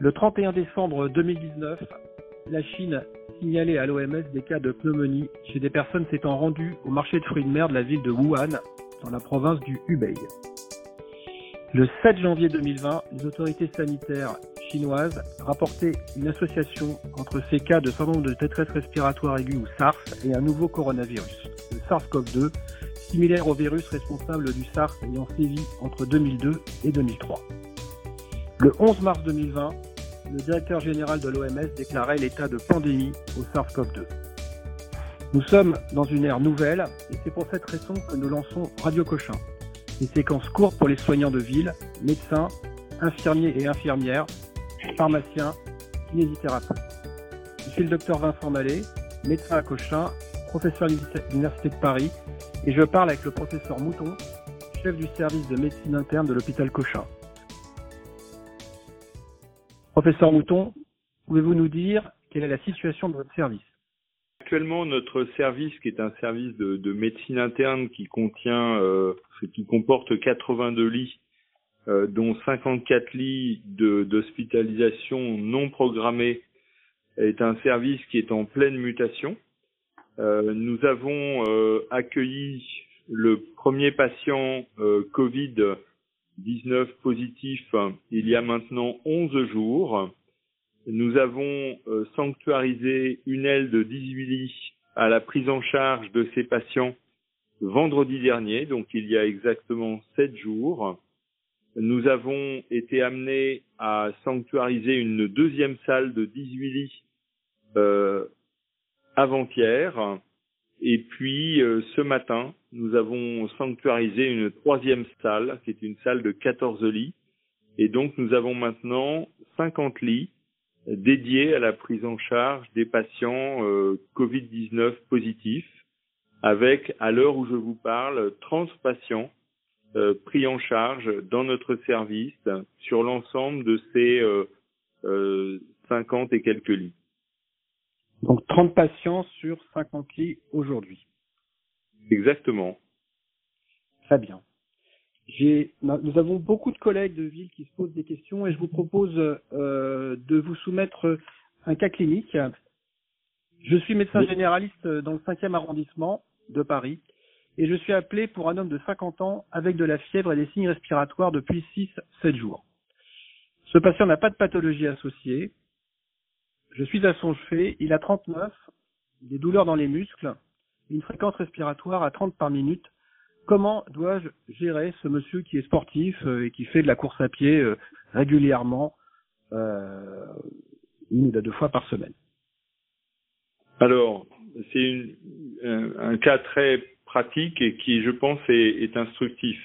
Le 31 décembre 2019, la Chine signalait à l'OMS des cas de pneumonie chez des personnes s'étant rendues au marché de fruits de mer de la ville de Wuhan, dans la province du Hubei. Le 7 janvier 2020, les autorités sanitaires chinoises rapportaient une association entre ces cas de syndrome de détresse respiratoire aiguë ou SARS et un nouveau coronavirus, le SARS-CoV-2, similaire au virus responsable du SARS ayant sévi entre 2002 et 2003. Le 11 mars 2020, le directeur général de l'OMS déclarait l'état de pandémie au SARS-CoV-2. Nous sommes dans une ère nouvelle et c'est pour cette raison que nous lançons Radio Cochin, des séquences courtes pour les soignants de ville, médecins, infirmiers et infirmières, pharmaciens, kinésithérapeutes. Je suis le docteur Vincent Mallet, médecin à Cochin, professeur à l'Université de Paris, et je parle avec le professeur Mouton, chef du service de médecine interne de l'hôpital Cochin. Professeur Mouton, pouvez-vous nous dire quelle est la situation de votre service? Actuellement, notre service, qui est un service de, médecine interne qui contient, euh, qui comporte 82 lits, euh, dont 54 lits d'hospitalisation non programmés, est un service qui est en pleine mutation. Euh, nous avons accueilli le premier patient euh, Covid-19 positif il y a maintenant 11 jours. Nous avons sanctuarisé une aile de 18 lits à la prise en charge de ces patients vendredi dernier, donc il y a exactement 7 jours. Nous avons été amenés à sanctuariser une deuxième salle de 18 lits avant-hier. Et puis euh, ce matin, nous avons sanctuarisé une troisième salle, qui est une salle de 14 lits. Et donc nous avons maintenant 50 lits dédiés à la prise en charge des patients euh, Covid-19 positifs, avec, à l'heure où je vous parle, 30 patients euh, pris en charge dans notre service sur l'ensemble de ces 50 et quelques lits. Donc 30 patients sur 50 lits aujourd'hui. Exactement. Très bien. Nous avons beaucoup de collègues de ville qui se posent des questions et je vous propose euh, de vous soumettre un cas clinique. Je suis médecin généraliste dans le 5e arrondissement de Paris et je suis appelé pour un homme de 50 ans avec de la fièvre et des signes respiratoires depuis 6-7 jours. Ce patient n'a pas de pathologie associée, je suis à son chevet, il a 39, des douleurs dans les muscles, une fréquence respiratoire à 30 par minute. Comment dois-je gérer ce monsieur qui est sportif euh, et qui fait de la course à pied euh, régulièrement, euh, une ou deux fois par semaine? Alors, c'est un, cas très pratique et qui, je pense, est, instructif.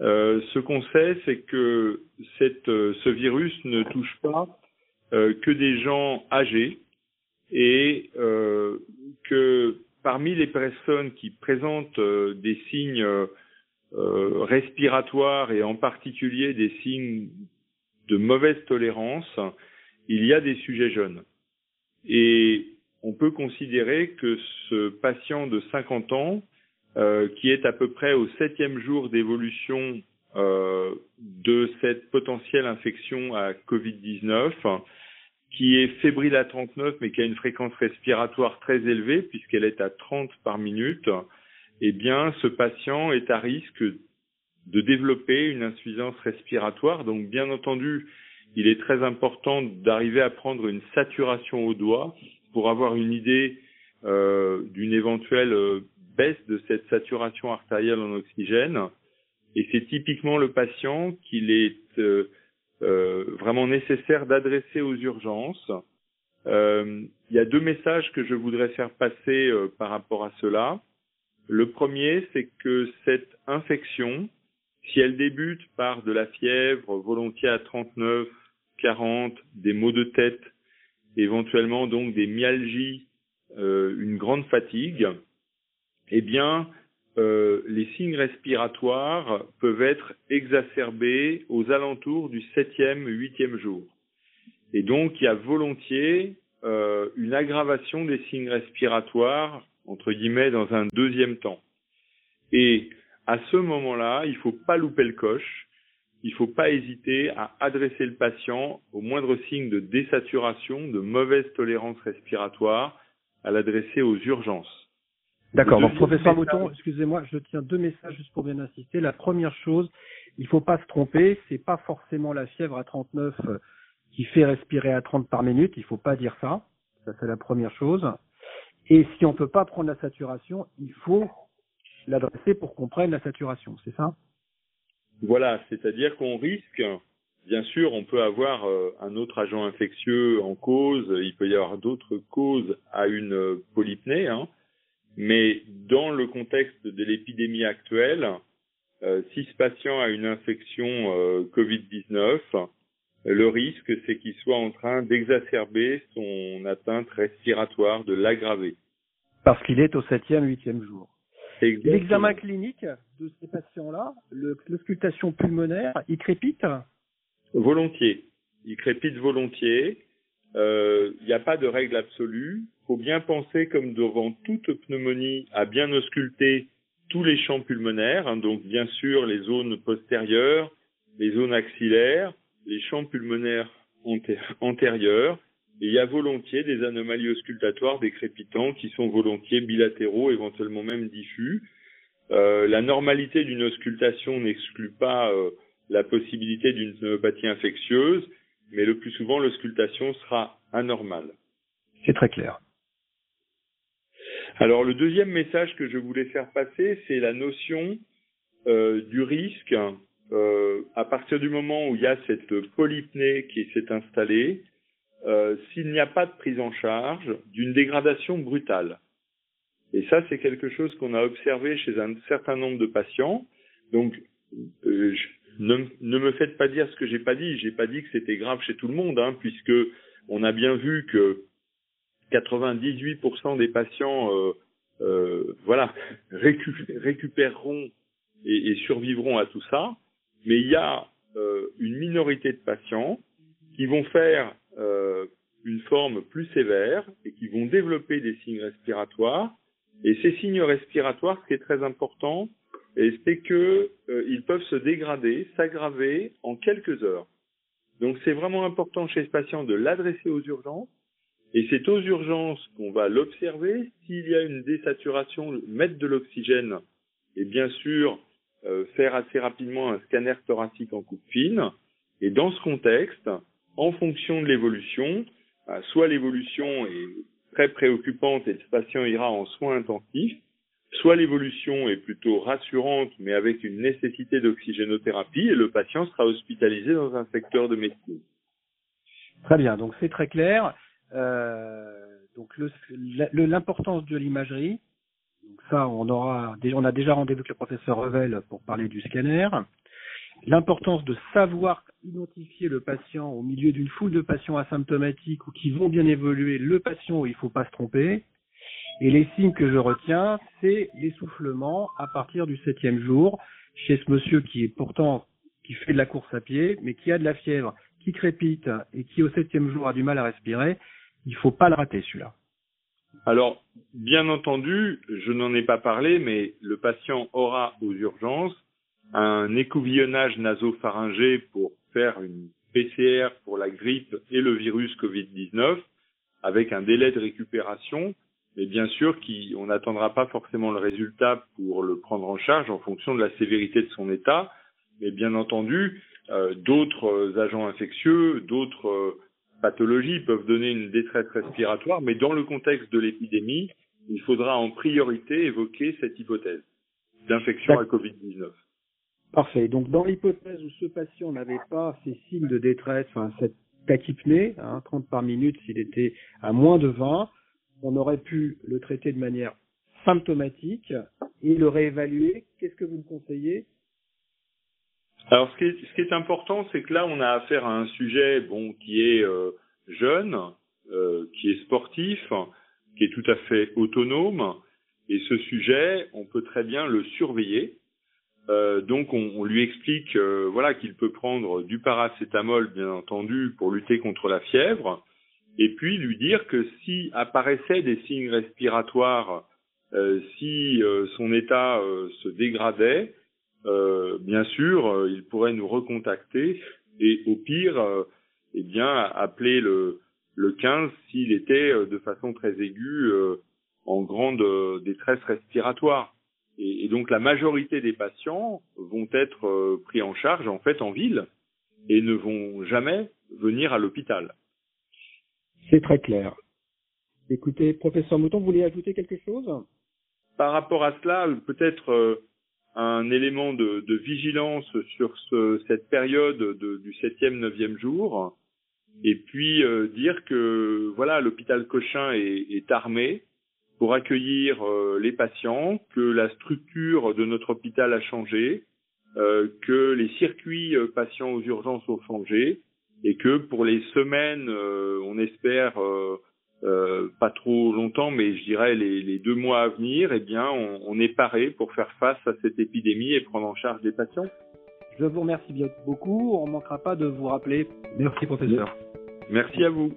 ce qu'on sait, c'est que ce virus ne touche pas que des gens âgés et que parmi les personnes qui présentent euh, des signes respiratoires et en particulier des signes de mauvaise tolérance, il y a des sujets jeunes. Et on peut considérer que ce patient de 50 ans, qui est à peu près au septième jour d'évolution de cette potentielle infection à Covid-19, qui est fébrile à 39 mais qui a une fréquence respiratoire très élevée puisqu'elle est à 30 par minute, eh bien ce patient est à risque de développer une insuffisance respiratoire. Donc bien entendu, il est très important d'arriver à prendre une saturation au doigt pour avoir une idée euh, d'une éventuelle euh, baisse de cette saturation artérielle en oxygène. Et c'est typiquement le patient qu'il est euh, vraiment nécessaire d'adresser aux urgences. Euh, il y a deux messages que je voudrais faire passer euh, par rapport à cela. Le premier, c'est que cette infection, si elle débute par de la fièvre volontiers à 39, 40, des maux de tête, éventuellement donc des myalgies, une grande fatigue, eh bien, euh, les signes respiratoires peuvent être exacerbés aux alentours du septième, huitième jour. Et donc, il y a volontiers euh, une aggravation des signes respiratoires, entre guillemets, dans un deuxième temps. Et à ce moment-là, il ne faut pas louper le coche. il ne faut pas hésiter à adresser le patient au moindre signe de désaturation, de mauvaise tolérance respiratoire, à l'adresser aux urgences. D'accord. Donc, professeur Mouton, excusez-moi, je tiens deux messages juste pour bien insister. La première chose, il ne faut pas se tromper, c'est pas forcément la fièvre à 39 euh, qui fait respirer à 30 par minute, il ne faut pas dire ça. Ça, c'est la première chose. Et si on ne peut pas prendre la saturation, il faut l'adresser pour qu'on prenne la saturation, c'est ça? Voilà, c'est-à-dire qu'on risque, bien sûr, on peut avoir euh, un autre agent infectieux en cause, il peut y avoir d'autres causes à une polypnée, hein, mais dans le contexte de l'épidémie actuelle, euh, si ce patient a une infection euh, Covid-19, le risque, c'est qu'il soit en train d'exacerber son atteinte respiratoire, de l'aggraver. Parce qu'il est au septième, huitième jour. L'examen clinique de ces patients-là, l'auscultation pulmonaire, il crépite? Volontiers. Il crépite volontiers. Euh, il n'y a pas de règle absolue. Faut bien penser, comme devant toute pneumonie, à bien ausculter tous les champs pulmonaires, hein, donc bien sûr les zones postérieures, les zones axillaires, les champs pulmonaires antérieurs, il y a volontiers des anomalies auscultatoires, des crépitants qui sont volontiers bilatéraux, éventuellement même diffus. Euh, la normalité d'une auscultation n'exclut pas euh, la possibilité d'une pneumopathie infectieuse, mais le plus souvent l'auscultation sera anormale. C'est très clair. Alors le deuxième message que je voulais faire passer, c'est la notion euh, du risque euh, à partir du moment où il y a cette polypnée qui s'est installée, euh, s'il n'y a pas de prise en charge, d'une dégradation brutale. Et ça, c'est quelque chose qu'on a observé chez un certain nombre de patients. Donc, euh, ne, ne, me faites pas dire ce que j'ai pas dit. J'ai pas dit que c'était grave chez tout le monde, hein, puisque on a bien vu que 98% des patients, euh, euh, voilà, récupéreront et, survivront à tout ça. Mais il y a euh, une minorité de patients qui vont faire une forme plus sévère et qui vont développer des signes respiratoires. Et ces signes respiratoires, ce qui est très important, c'est que ils peuvent se dégrader, s'aggraver en quelques heures. Donc c'est vraiment important chez ce patient de l'adresser aux urgences. Et c'est aux urgences qu'on va l'observer. S'il y a une désaturation, mettre de l'oxygène et bien sûr euh, faire assez rapidement un scanner thoracique en coupe fine. Et dans ce contexte, en fonction de l'évolution, euh, soit l'évolution est très préoccupante et le patient ira en soins intensifs, soit l'évolution est plutôt rassurante mais avec une nécessité d'oxygénothérapie et le patient sera hospitalisé dans un secteur de médecine. Très bien, donc c'est très clair. Euh, donc l'importance de l'imagerie, donc ça, on aura, on a déjà rendez-vous avec le professeur Revel pour parler du scanner. L'importance de savoir identifier le patient au milieu d'une foule de patients asymptomatiques ou qui vont bien évoluer, le patient il ne faut pas se tromper. Et les signes que je retiens, c'est l'essoufflement à partir du septième jour chez ce monsieur qui est pourtant qui fait de la course à pied, mais qui a de la fièvre, qui crépite et qui au septième jour a du mal à respirer. Il faut pas le rater celui-là. Alors, bien entendu, je n'en ai pas parlé, mais le patient aura aux urgences un écouvillonnage nasopharyngé pour faire une PCR pour la grippe et le virus Covid-19 avec un délai de récupération, mais bien sûr qu'on n'attendra pas forcément le résultat pour le prendre en charge en fonction de la sévérité de son état, mais bien entendu, euh, d'autres agents infectieux, d'autres euh, pathologies peuvent donner une détresse respiratoire, mais dans le contexte de l'épidémie, il faudra en priorité évoquer cette hypothèse d'infection à Covid-19. Parfait. Donc, dans l'hypothèse où ce patient n'avait pas ces signes de détresse, enfin, cette tachypnée, hein, 30 par minute, s'il était à moins de 20, on aurait pu le traiter de manière symptomatique et le réévaluer. Qu'est-ce que vous me conseillez? Alors, ce qui est, ce qui est important, c'est que là, on a affaire à un sujet bon qui est euh, jeune, euh, qui est sportif, qui est tout à fait autonome, et ce sujet, on peut très bien le surveiller. Euh, donc, on, on, lui explique, euh, voilà, qu'il peut prendre du paracétamol, bien entendu, pour lutter contre la fièvre, et puis lui dire que si apparaissaient des signes respiratoires, euh, si son état se dégradait, euh, bien sûr, euh, il pourrait nous recontacter et au pire, euh, eh bien, appeler le, le 15 s'il était de façon très aiguë en grande détresse respiratoire. Et, et, donc la majorité des patients vont être pris en charge en fait en ville et ne vont jamais venir à l'hôpital. C'est très clair. Écoutez, professeur Mouton, vous voulez ajouter quelque chose? Par rapport à cela, peut-être un élément de, vigilance sur ce, cette période de, du septième, neuvième jour, et puis euh, dire que voilà l'hôpital Cochin est, armé pour accueillir euh, les patients, que la structure de notre hôpital a changé, euh, que les circuits patients aux urgences ont changé, et que pour les semaines, on espère euh, pas trop longtemps, mais je dirais les, les, deux mois à venir, eh bien, on, on, est paré pour faire face à cette épidémie et prendre en charge des patients. Je vous remercie bien beaucoup. On ne manquera pas de vous rappeler. Merci, professeur. Merci à vous.